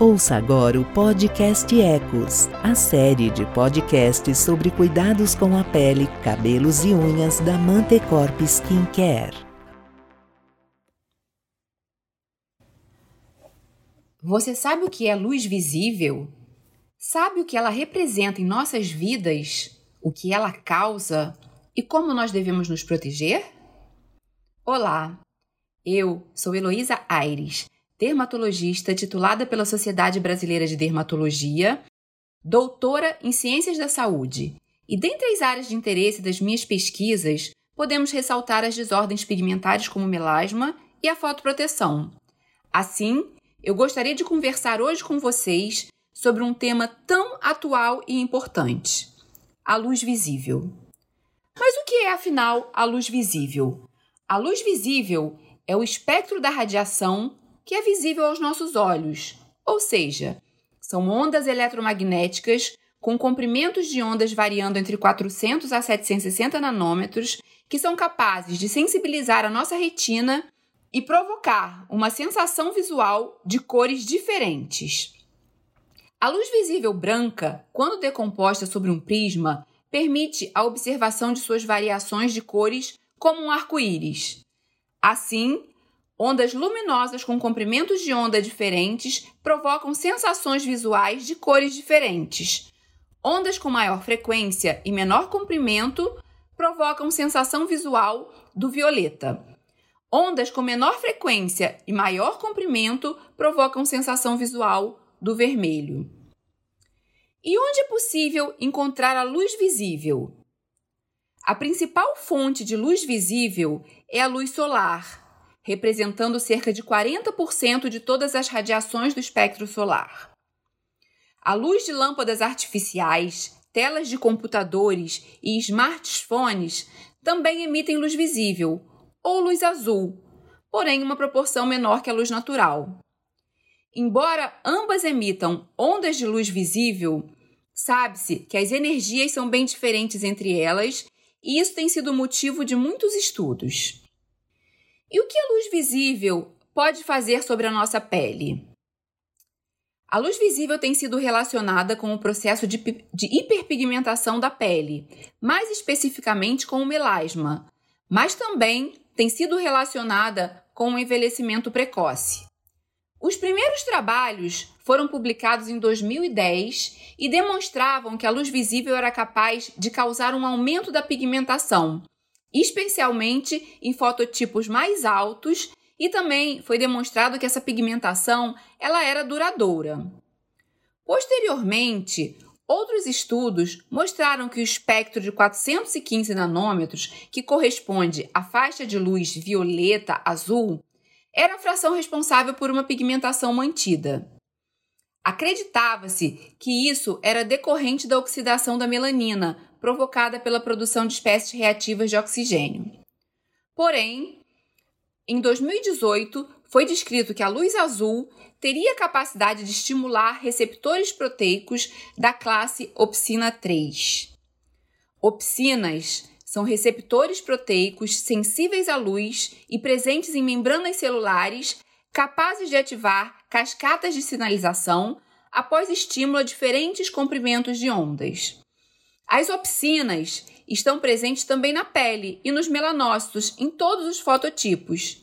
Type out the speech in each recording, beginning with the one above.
Ouça agora o podcast Ecos, a série de podcasts sobre cuidados com a pele, cabelos e unhas da Mantecorp Skincare. Você sabe o que é luz visível? Sabe o que ela representa em nossas vidas? O que ela causa? E como nós devemos nos proteger? Olá, eu sou Heloísa Aires dermatologista titulada pela Sociedade Brasileira de Dermatologia, doutora em Ciências da Saúde. E dentre as áreas de interesse das minhas pesquisas, podemos ressaltar as desordens pigmentares como melasma e a fotoproteção. Assim, eu gostaria de conversar hoje com vocês sobre um tema tão atual e importante: a luz visível. Mas o que é, afinal, a luz visível? A luz visível é o espectro da radiação que é visível aos nossos olhos, ou seja, são ondas eletromagnéticas com comprimentos de ondas variando entre 400 a 760 nanômetros, que são capazes de sensibilizar a nossa retina e provocar uma sensação visual de cores diferentes. A luz visível branca, quando decomposta sobre um prisma, permite a observação de suas variações de cores como um arco-íris. Assim, Ondas luminosas com comprimentos de onda diferentes provocam sensações visuais de cores diferentes. Ondas com maior frequência e menor comprimento provocam sensação visual do violeta. Ondas com menor frequência e maior comprimento provocam sensação visual do vermelho. E onde é possível encontrar a luz visível? A principal fonte de luz visível é a luz solar representando cerca de 40% de todas as radiações do espectro solar. A luz de lâmpadas artificiais, telas de computadores e smartphones também emitem luz visível, ou luz azul, porém uma proporção menor que a luz natural. Embora ambas emitam ondas de luz visível, sabe-se que as energias são bem diferentes entre elas, e isso tem sido motivo de muitos estudos. E o que a luz visível pode fazer sobre a nossa pele? A luz visível tem sido relacionada com o processo de, de hiperpigmentação da pele, mais especificamente com o melasma, mas também tem sido relacionada com o envelhecimento precoce. Os primeiros trabalhos foram publicados em 2010 e demonstravam que a luz visível era capaz de causar um aumento da pigmentação, especialmente em fototipos mais altos, e também foi demonstrado que essa pigmentação ela era duradoura. Posteriormente, outros estudos mostraram que o espectro de 415 nanômetros, que corresponde à faixa de luz violeta azul, era a fração responsável por uma pigmentação mantida. Acreditava-se que isso era decorrente da oxidação da melanina, provocada pela produção de espécies reativas de oxigênio. Porém, em 2018, foi descrito que a luz azul teria capacidade de estimular receptores proteicos da classe opsina 3. Opsinas são receptores proteicos sensíveis à luz e presentes em membranas celulares capazes de ativar cascatas de sinalização após estímulo a diferentes comprimentos de ondas. As opsinas estão presentes também na pele e nos melanócitos em todos os fototipos.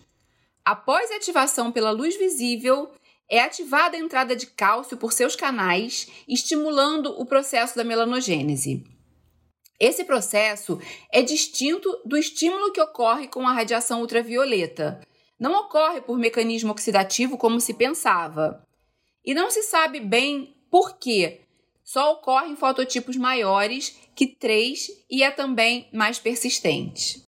Após a ativação pela luz visível, é ativada a entrada de cálcio por seus canais, estimulando o processo da melanogênese. Esse processo é distinto do estímulo que ocorre com a radiação ultravioleta. Não ocorre por mecanismo oxidativo como se pensava. E não se sabe bem por quê, só ocorre em fototipos maiores que 3 e é também mais persistente.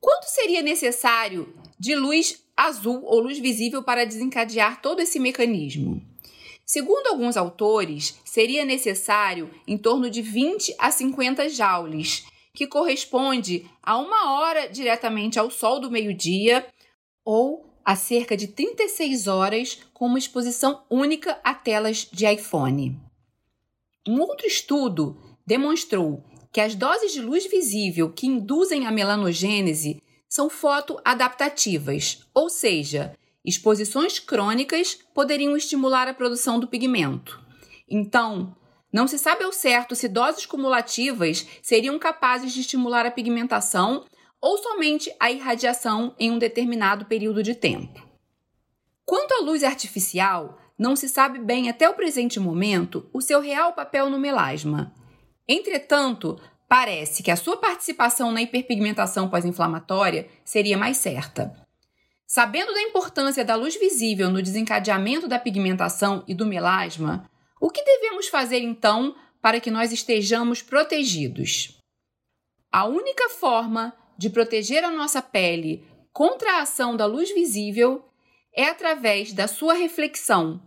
Quanto seria necessário de luz azul ou luz visível para desencadear todo esse mecanismo? Segundo alguns autores, seria necessário em torno de 20 a 50 joules, que corresponde a uma hora diretamente ao sol do meio-dia ou a cerca de 36 horas com uma exposição única a telas de iPhone. Um outro estudo demonstrou que as doses de luz visível que induzem a melanogênese são fotoadaptativas, ou seja, Exposições crônicas poderiam estimular a produção do pigmento. Então, não se sabe ao certo se doses cumulativas seriam capazes de estimular a pigmentação ou somente a irradiação em um determinado período de tempo. Quanto à luz artificial, não se sabe bem até o presente momento o seu real papel no melasma. Entretanto, parece que a sua participação na hiperpigmentação pós-inflamatória seria mais certa. Sabendo da importância da luz visível no desencadeamento da pigmentação e do melasma, o que devemos fazer então para que nós estejamos protegidos? A única forma de proteger a nossa pele contra a ação da luz visível é através da sua reflexão,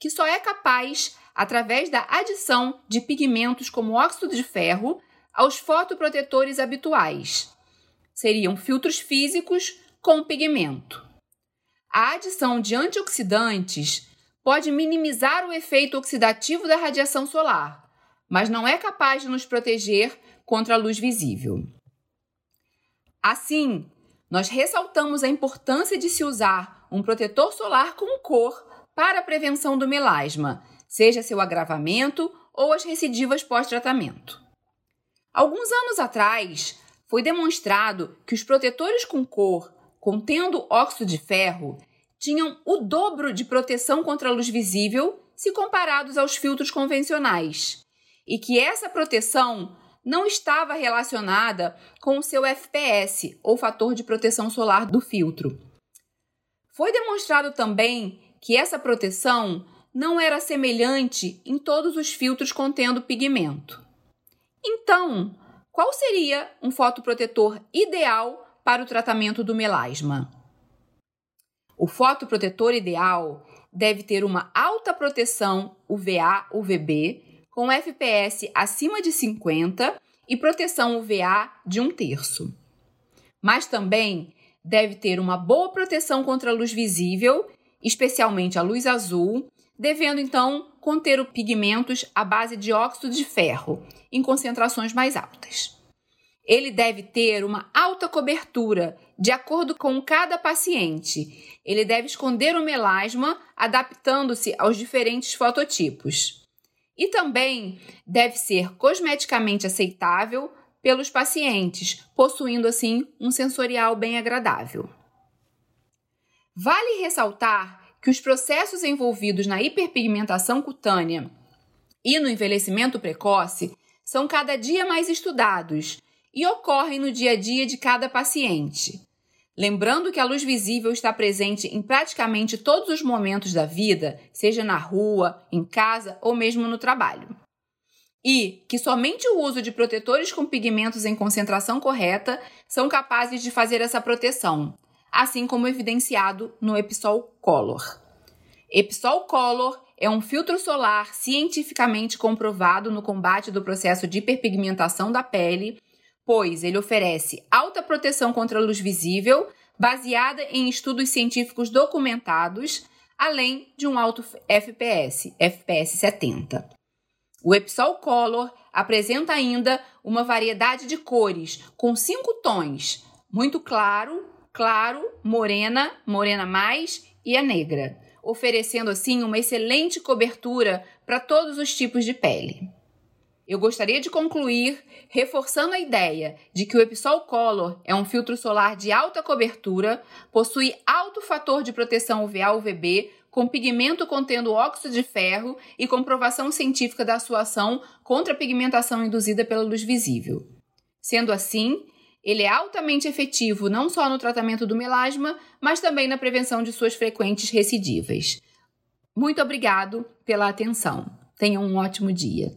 que só é capaz através da adição de pigmentos como óxido de ferro aos fotoprotetores habituais. Seriam filtros físicos com pigmento. A adição de antioxidantes pode minimizar o efeito oxidativo da radiação solar, mas não é capaz de nos proteger contra a luz visível. Assim, nós ressaltamos a importância de se usar um protetor solar com cor para a prevenção do melasma, seja seu agravamento ou as recidivas pós-tratamento. Alguns anos atrás, foi demonstrado que os protetores com cor contendo óxido de ferro tinham o dobro de proteção contra a luz visível se comparados aos filtros convencionais, e que essa proteção não estava relacionada com o seu FPS, ou fator de proteção solar do filtro. Foi demonstrado também que essa proteção não era semelhante em todos os filtros contendo pigmento. Então, qual seria um fotoprotetor ideal para o tratamento do melasma. O fotoprotetor ideal deve ter uma alta proteção UVA-UVB com FPS acima de 50 e proteção UVA de um terço. Mas também deve ter uma boa proteção contra a luz visível, especialmente a luz azul, devendo então conter pigmentos à base de óxido de ferro em concentrações mais altas. Ele deve ter uma alta cobertura, de acordo com cada paciente. Ele deve esconder o melasma, adaptando-se aos diferentes fototipos. E também deve ser cosmeticamente aceitável pelos pacientes, possuindo assim um sensorial bem agradável. Vale ressaltar que os processos envolvidos na hiperpigmentação cutânea e no envelhecimento precoce são cada dia mais estudados e ocorrem no dia a dia de cada paciente. Lembrando que a luz visível está presente em praticamente todos os momentos da vida, seja na rua, em casa ou mesmo no trabalho. E que somente o uso de protetores com pigmentos em concentração correta são capazes de fazer essa proteção, assim como evidenciado no Episol Color. Episol Color é um filtro solar cientificamente comprovado no combate do processo de hiperpigmentação da pele pois ele oferece alta proteção contra a luz visível, baseada em estudos científicos documentados, além de um alto FPS, FPS 70. O Epsol Color apresenta ainda uma variedade de cores, com cinco tons: muito claro, claro, morena, morena mais e a negra, oferecendo assim uma excelente cobertura para todos os tipos de pele. Eu gostaria de concluir reforçando a ideia de que o Episol Color é um filtro solar de alta cobertura, possui alto fator de proteção UVA-UVB, com pigmento contendo óxido de ferro e comprovação científica da sua ação contra a pigmentação induzida pela luz visível. Sendo assim, ele é altamente efetivo não só no tratamento do melasma, mas também na prevenção de suas frequentes recidivas. Muito obrigado pela atenção. Tenha um ótimo dia.